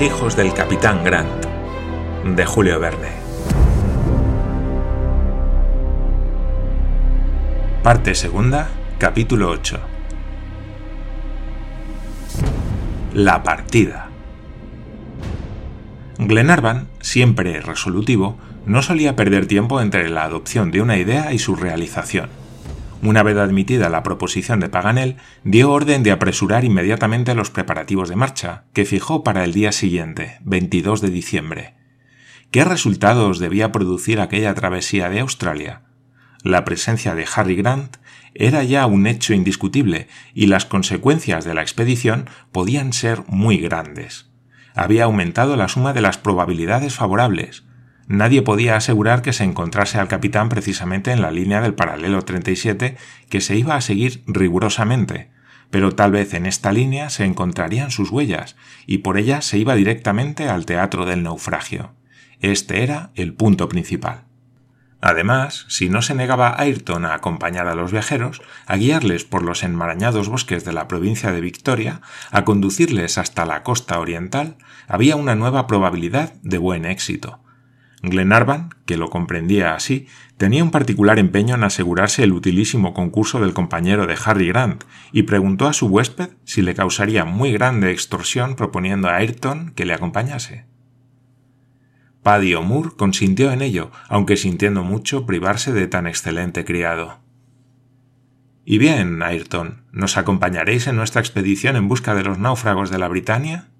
Hijos del capitán Grant, de Julio Verne. Parte segunda, capítulo 8. La partida. Glenarvan, siempre resolutivo, no solía perder tiempo entre la adopción de una idea y su realización una vez admitida la proposición de Paganel, dio orden de apresurar inmediatamente los preparativos de marcha, que fijó para el día siguiente, 22 de diciembre. ¿Qué resultados debía producir aquella travesía de Australia? La presencia de Harry Grant era ya un hecho indiscutible y las consecuencias de la expedición podían ser muy grandes. Había aumentado la suma de las probabilidades favorables, nadie podía asegurar que se encontrase al capitán precisamente en la línea del paralelo 37 que se iba a seguir rigurosamente, pero tal vez en esta línea se encontrarían sus huellas, y por ellas se iba directamente al teatro del naufragio. Este era el punto principal. Además, si no se negaba Ayrton a acompañar a los viajeros, a guiarles por los enmarañados bosques de la provincia de Victoria, a conducirles hasta la costa oriental, había una nueva probabilidad de buen éxito, Glenarvan, que lo comprendía así, tenía un particular empeño en asegurarse el utilísimo concurso del compañero de Harry Grant y preguntó a su huésped si le causaría muy grande extorsión proponiendo a Ayrton que le acompañase. Paddy O'Moore consintió en ello, aunque sintiendo mucho privarse de tan excelente criado. Y bien, Ayrton, ¿nos acompañaréis en nuestra expedición en busca de los náufragos de la Britania?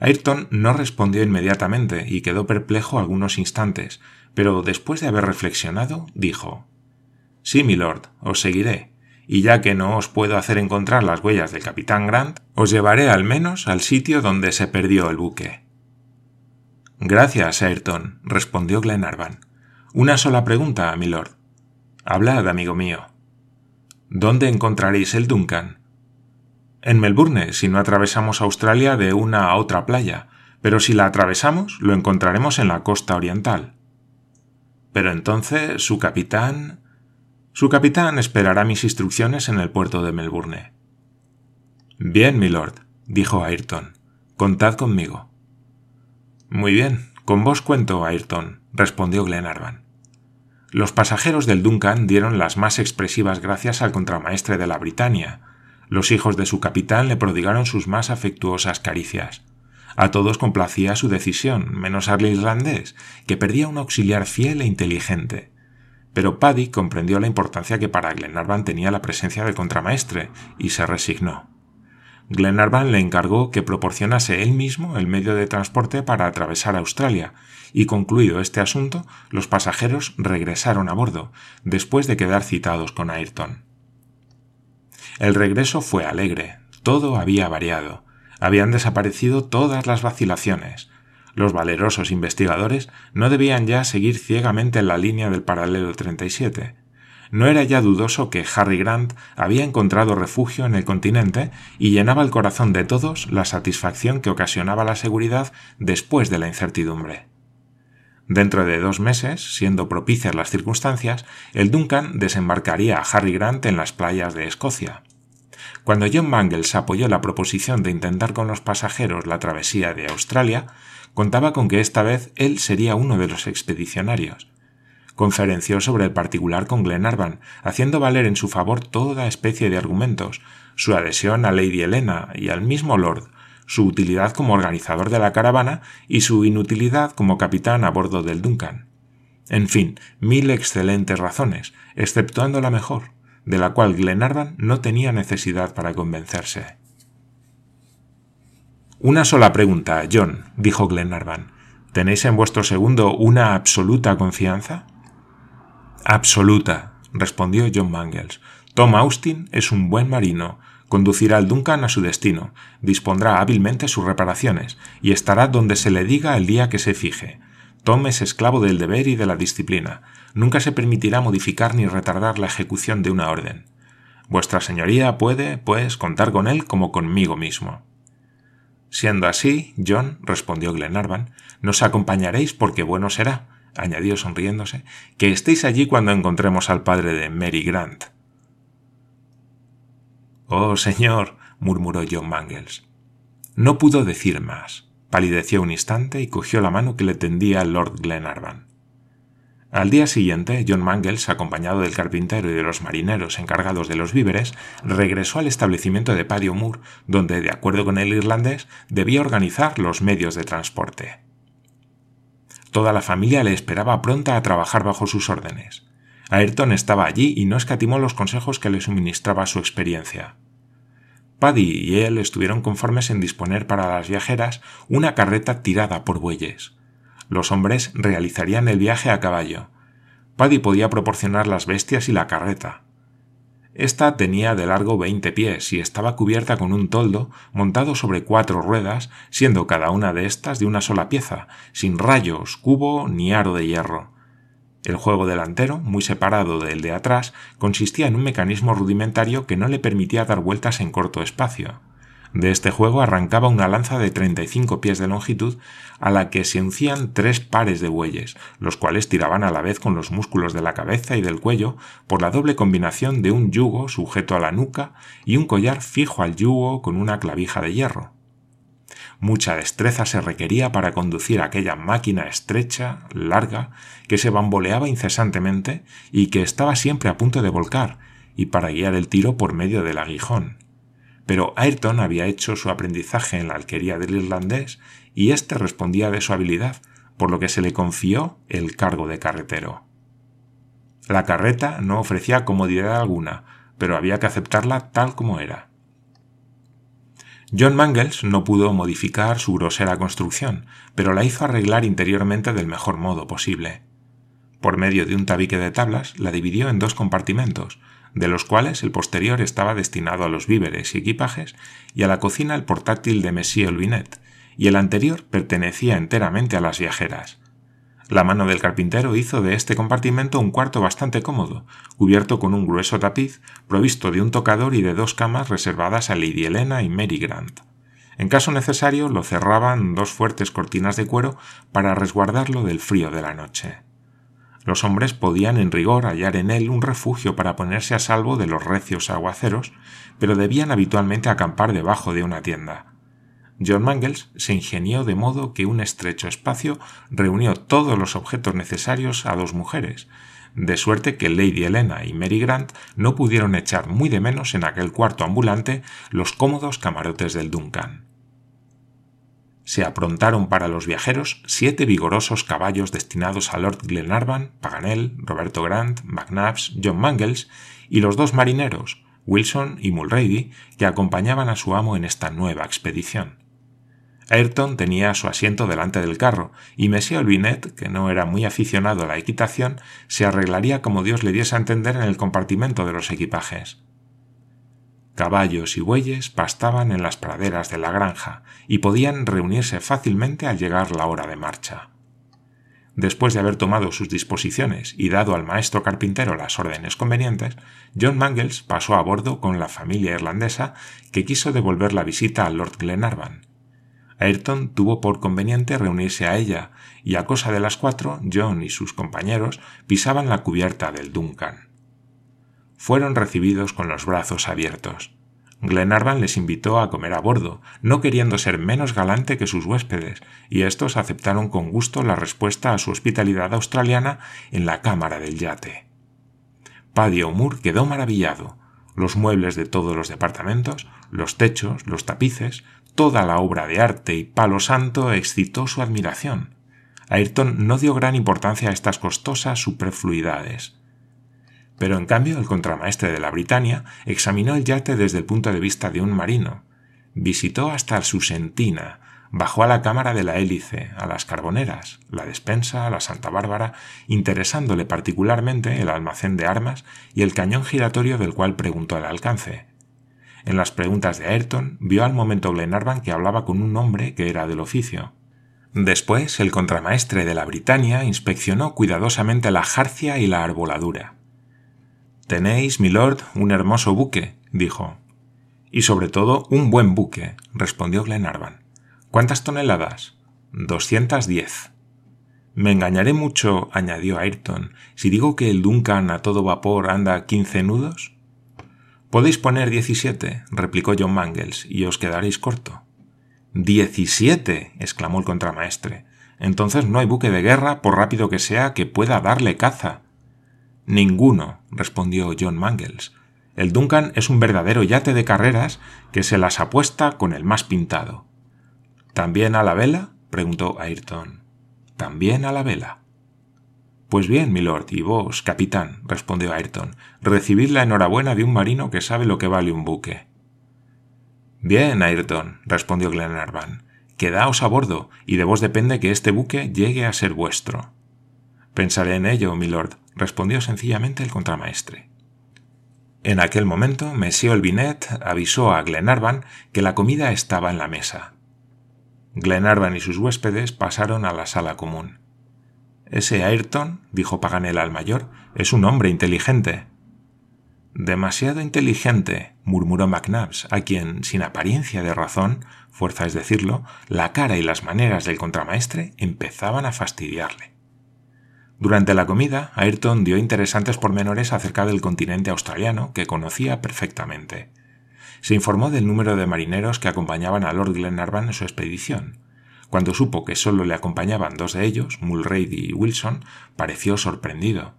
Ayrton no respondió inmediatamente y quedó perplejo algunos instantes, pero después de haber reflexionado, dijo Sí, milord, os seguiré, y ya que no os puedo hacer encontrar las huellas del capitán Grant, os llevaré al menos al sitio donde se perdió el buque. Gracias, Ayrton, respondió Glenarvan. Una sola pregunta, milord. Hablad, amigo mío. ¿Dónde encontraréis el Duncan? En Melbourne si no atravesamos Australia de una a otra playa, pero si la atravesamos lo encontraremos en la costa oriental. Pero entonces su capitán... Su capitán esperará mis instrucciones en el puerto de Melbourne. Bien, milord, dijo Ayrton. Contad conmigo. Muy bien, con vos cuento, Ayrton, respondió Glenarvan. Los pasajeros del Duncan dieron las más expresivas gracias al contramaestre de la Britania, los hijos de su capitán le prodigaron sus más afectuosas caricias. A todos complacía su decisión, menos al irlandés, que perdía un auxiliar fiel e inteligente. Pero Paddy comprendió la importancia que para Glenarvan tenía la presencia del contramaestre y se resignó. Glenarvan le encargó que proporcionase él mismo el medio de transporte para atravesar Australia, y concluido este asunto, los pasajeros regresaron a bordo, después de quedar citados con Ayrton. El regreso fue alegre, todo había variado, habían desaparecido todas las vacilaciones. Los valerosos investigadores no debían ya seguir ciegamente en la línea del paralelo 37. No era ya dudoso que Harry Grant había encontrado refugio en el continente y llenaba el corazón de todos la satisfacción que ocasionaba la seguridad después de la incertidumbre. Dentro de dos meses, siendo propicias las circunstancias, el Duncan desembarcaría a Harry Grant en las playas de Escocia. Cuando John Mangles apoyó la proposición de intentar con los pasajeros la travesía de Australia, contaba con que esta vez él sería uno de los expedicionarios. Conferenció sobre el particular con Glenarvan, haciendo valer en su favor toda especie de argumentos, su adhesión a Lady Helena y al mismo Lord, su utilidad como organizador de la caravana y su inutilidad como capitán a bordo del Duncan. En fin, mil excelentes razones, exceptuando la mejor, de la cual Glenarvan no tenía necesidad para convencerse. Una sola pregunta, John, dijo Glenarvan. ¿Tenéis en vuestro segundo una absoluta confianza? Absoluta, respondió John Mangles. Tom Austin es un buen marino, conducirá al Duncan a su destino, dispondrá hábilmente sus reparaciones y estará donde se le diga el día que se fije. Tom es esclavo del deber y de la disciplina. Nunca se permitirá modificar ni retardar la ejecución de una orden. Vuestra señoría puede, pues, contar con él como conmigo mismo. Siendo así, John, respondió Glenarvan, nos acompañaréis porque bueno será, añadió sonriéndose, que estéis allí cuando encontremos al padre de Mary Grant. Oh, señor, murmuró John Mangles. No pudo decir más. Palideció un instante y cogió la mano que le tendía Lord Glenarvan. Al día siguiente, John Mangles, acompañado del carpintero y de los marineros encargados de los víveres, regresó al establecimiento de Paddy Moore, donde, de acuerdo con el irlandés, debía organizar los medios de transporte. Toda la familia le esperaba pronta a trabajar bajo sus órdenes. Ayrton estaba allí y no escatimó los consejos que le suministraba su experiencia. Paddy y él estuvieron conformes en disponer para las viajeras una carreta tirada por bueyes. Los hombres realizarían el viaje a caballo. Paddy podía proporcionar las bestias y la carreta. Esta tenía de largo veinte pies y estaba cubierta con un toldo montado sobre cuatro ruedas, siendo cada una de estas de una sola pieza, sin rayos, cubo ni aro de hierro. El juego delantero, muy separado del de atrás, consistía en un mecanismo rudimentario que no le permitía dar vueltas en corto espacio. De este juego arrancaba una lanza de 35 pies de longitud a la que se uncían tres pares de bueyes, los cuales tiraban a la vez con los músculos de la cabeza y del cuello por la doble combinación de un yugo sujeto a la nuca y un collar fijo al yugo con una clavija de hierro. Mucha destreza se requería para conducir aquella máquina estrecha, larga, que se bamboleaba incesantemente y que estaba siempre a punto de volcar, y para guiar el tiro por medio del aguijón. Pero Ayrton había hecho su aprendizaje en la alquería del irlandés y éste respondía de su habilidad, por lo que se le confió el cargo de carretero. La carreta no ofrecía comodidad alguna, pero había que aceptarla tal como era. John Mangles no pudo modificar su grosera construcción, pero la hizo arreglar interiormente del mejor modo posible. Por medio de un tabique de tablas la dividió en dos compartimentos, de los cuales el posterior estaba destinado a los víveres y equipajes y a la cocina el portátil de Monsieur Vinet, y el anterior pertenecía enteramente a las viajeras. La mano del carpintero hizo de este compartimento un cuarto bastante cómodo, cubierto con un grueso tapiz, provisto de un tocador y de dos camas reservadas a Lady Helena y Mary Grant. En caso necesario lo cerraban dos fuertes cortinas de cuero para resguardarlo del frío de la noche. Los hombres podían en rigor hallar en él un refugio para ponerse a salvo de los recios aguaceros, pero debían habitualmente acampar debajo de una tienda. John Mangles se ingenió de modo que un estrecho espacio reunió todos los objetos necesarios a dos mujeres, de suerte que Lady Helena y Mary Grant no pudieron echar muy de menos en aquel cuarto ambulante los cómodos camarotes del Duncan. Se aprontaron para los viajeros siete vigorosos caballos destinados a Lord Glenarvan, Paganel, Roberto Grant, McNabbs, John Mangles y los dos marineros, Wilson y Mulrady, que acompañaban a su amo en esta nueva expedición. Ayrton tenía su asiento delante del carro, y Monsieur Olvinet, que no era muy aficionado a la equitación, se arreglaría como Dios le diese a entender en el compartimento de los equipajes. Caballos y bueyes pastaban en las praderas de la granja y podían reunirse fácilmente al llegar la hora de marcha. Después de haber tomado sus disposiciones y dado al maestro carpintero las órdenes convenientes, John Mangles pasó a bordo con la familia irlandesa que quiso devolver la visita al Lord Glenarvan, Ayrton tuvo por conveniente reunirse a ella, y a cosa de las cuatro, John y sus compañeros pisaban la cubierta del Duncan. Fueron recibidos con los brazos abiertos. Glenarvan les invitó a comer a bordo, no queriendo ser menos galante que sus huéspedes, y estos aceptaron con gusto la respuesta a su hospitalidad australiana en la cámara del yate. Paddy O'Moore quedó maravillado. Los muebles de todos los departamentos, los techos, los tapices, Toda la obra de arte y palo santo excitó su admiración. Ayrton no dio gran importancia a estas costosas superfluidades. Pero en cambio el contramaestre de la Britania examinó el yate desde el punto de vista de un marino. Visitó hasta su sentina, bajó a la cámara de la hélice, a las carboneras, la despensa, a la Santa Bárbara, interesándole particularmente el almacén de armas y el cañón giratorio del cual preguntó el alcance. En las preguntas de Ayrton vio al momento Glenarvan que hablaba con un hombre que era del oficio. Después, el contramaestre de la Britania inspeccionó cuidadosamente la jarcia y la arboladura. Tenéis, milord, un hermoso buque, dijo. Y sobre todo un buen buque, respondió Glenarvan. ¿Cuántas toneladas? Doscientas diez. Me engañaré mucho, añadió Ayrton, si digo que el Duncan a todo vapor anda quince nudos. Podéis poner diecisiete, replicó John Mangles, y os quedaréis corto. Diecisiete. exclamó el contramaestre. Entonces no hay buque de guerra, por rápido que sea, que pueda darle caza. Ninguno, respondió John Mangles. El Duncan es un verdadero yate de carreras que se las apuesta con el más pintado. ¿También a la vela? preguntó Ayrton. También a la vela. Pues bien, milord, y vos, capitán, respondió Ayrton, recibid la enhorabuena de un marino que sabe lo que vale un buque. Bien, Ayrton, respondió Glenarvan, quedaos a bordo, y de vos depende que este buque llegue a ser vuestro. Pensaré en ello, milord, respondió sencillamente el contramaestre. En aquel momento, Monsieur Olbinet avisó a Glenarvan que la comida estaba en la mesa. Glenarvan y sus huéspedes pasaron a la sala común. Ese Ayrton, dijo Paganel al mayor, es un hombre inteligente. Demasiado inteligente, murmuró McNabbs, a quien, sin apariencia de razón, fuerza es decirlo, la cara y las maneras del contramaestre empezaban a fastidiarle. Durante la comida, Ayrton dio interesantes pormenores acerca del continente australiano que conocía perfectamente. Se informó del número de marineros que acompañaban a Lord Glenarvan en su expedición. Cuando supo que solo le acompañaban dos de ellos, Mulrady y Wilson, pareció sorprendido.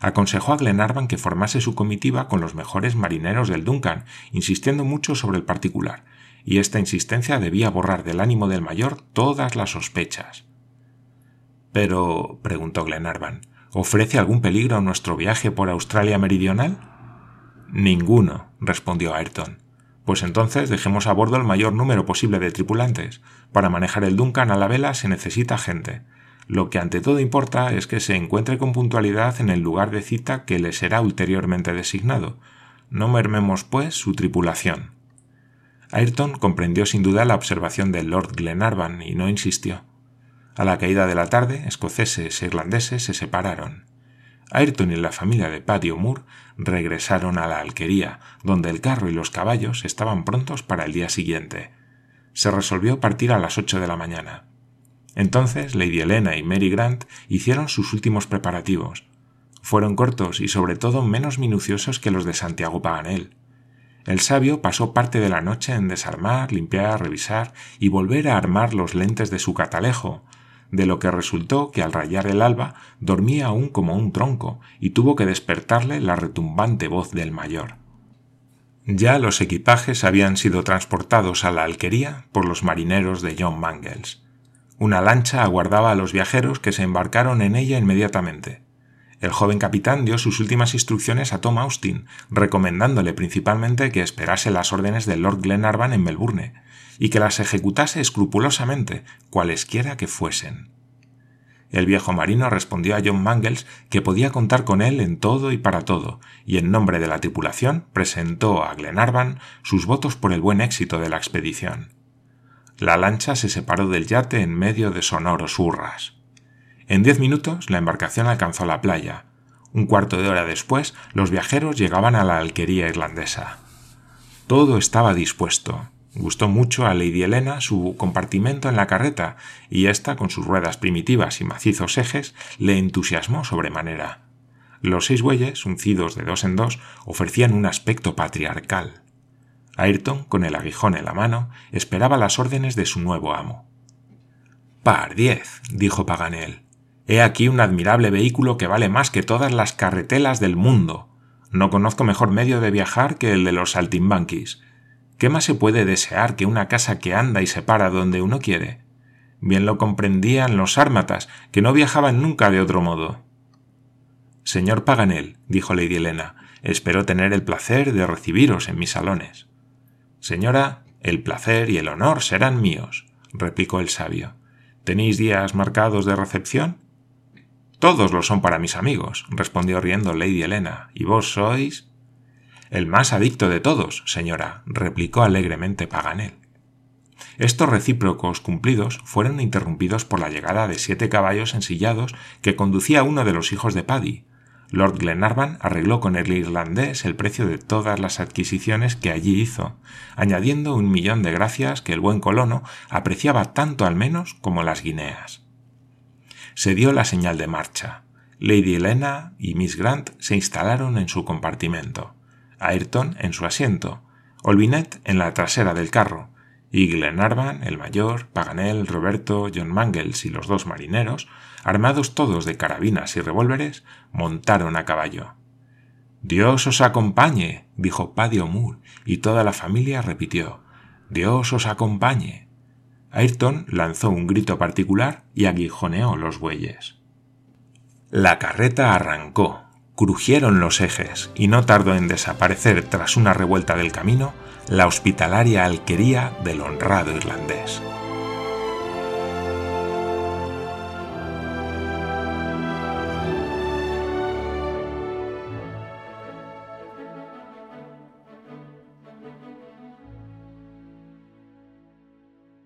Aconsejó a Glenarvan que formase su comitiva con los mejores marineros del Duncan, insistiendo mucho sobre el particular, y esta insistencia debía borrar del ánimo del mayor todas las sospechas. Pero, preguntó Glenarvan, ¿ofrece algún peligro nuestro viaje por Australia Meridional? Ninguno, respondió Ayrton. Pues entonces dejemos a bordo el mayor número posible de tripulantes. Para manejar el Duncan a la vela se necesita gente. Lo que ante todo importa es que se encuentre con puntualidad en el lugar de cita que le será ulteriormente designado. No mermemos, pues, su tripulación. Ayrton comprendió sin duda la observación del Lord Glenarvan y no insistió. A la caída de la tarde, escoceses e irlandeses se separaron. Ayrton y la familia de Paddy O'Moore regresaron a la alquería, donde el carro y los caballos estaban prontos para el día siguiente. Se resolvió partir a las ocho de la mañana. Entonces Lady Helena y Mary Grant hicieron sus últimos preparativos. Fueron cortos y sobre todo menos minuciosos que los de Santiago Paganel. El sabio pasó parte de la noche en desarmar, limpiar, revisar y volver a armar los lentes de su catalejo, de lo que resultó que al rayar el alba dormía aún como un tronco y tuvo que despertarle la retumbante voz del mayor. Ya los equipajes habían sido transportados a la alquería por los marineros de John Mangles. Una lancha aguardaba a los viajeros que se embarcaron en ella inmediatamente. El joven capitán dio sus últimas instrucciones a Tom Austin, recomendándole principalmente que esperase las órdenes de Lord Glenarvan en Melbourne, y que las ejecutase escrupulosamente, cualesquiera que fuesen. El viejo marino respondió a John Mangles que podía contar con él en todo y para todo, y en nombre de la tripulación presentó a Glenarvan sus votos por el buen éxito de la expedición. La lancha se separó del yate en medio de sonoros hurras. En diez minutos la embarcación alcanzó la playa. Un cuarto de hora después los viajeros llegaban a la alquería irlandesa. Todo estaba dispuesto. Gustó mucho a Lady Helena su compartimento en la carreta, y ésta, con sus ruedas primitivas y macizos ejes, le entusiasmó sobremanera. Los seis bueyes, uncidos de dos en dos, ofrecían un aspecto patriarcal. Ayrton, con el aguijón en la mano, esperaba las órdenes de su nuevo amo. Par diez, dijo Paganel. He aquí un admirable vehículo que vale más que todas las carretelas del mundo. No conozco mejor medio de viajar que el de los saltimbanquis. ¿Qué más se puede desear que una casa que anda y se para donde uno quiere? Bien lo comprendían los ármatas, que no viajaban nunca de otro modo. Señor Paganel, dijo Lady Helena, espero tener el placer de recibiros en mis salones. Señora, el placer y el honor serán míos, replicó el sabio. ¿Tenéis días marcados de recepción? Todos lo son para mis amigos, respondió riendo Lady Helena. ¿Y vos sois? El más adicto de todos, señora, replicó alegremente Paganel. Estos recíprocos cumplidos fueron interrumpidos por la llegada de siete caballos ensillados que conducía uno de los hijos de Paddy. Lord Glenarvan arregló con el irlandés el precio de todas las adquisiciones que allí hizo, añadiendo un millón de gracias que el buen colono apreciaba tanto al menos como las guineas se dio la señal de marcha. Lady Helena y Miss Grant se instalaron en su compartimento, Ayrton en su asiento, Olvinet en la trasera del carro, y Glenarvan, el mayor, Paganel, Roberto, John Mangles y los dos marineros, armados todos de carabinas y revólveres, montaron a caballo. Dios os acompañe, dijo Paddy O'Moore, y toda la familia repitió Dios os acompañe. Ayrton lanzó un grito particular y aguijoneó los bueyes. La carreta arrancó, crujieron los ejes, y no tardó en desaparecer tras una revuelta del camino la hospitalaria alquería del honrado irlandés.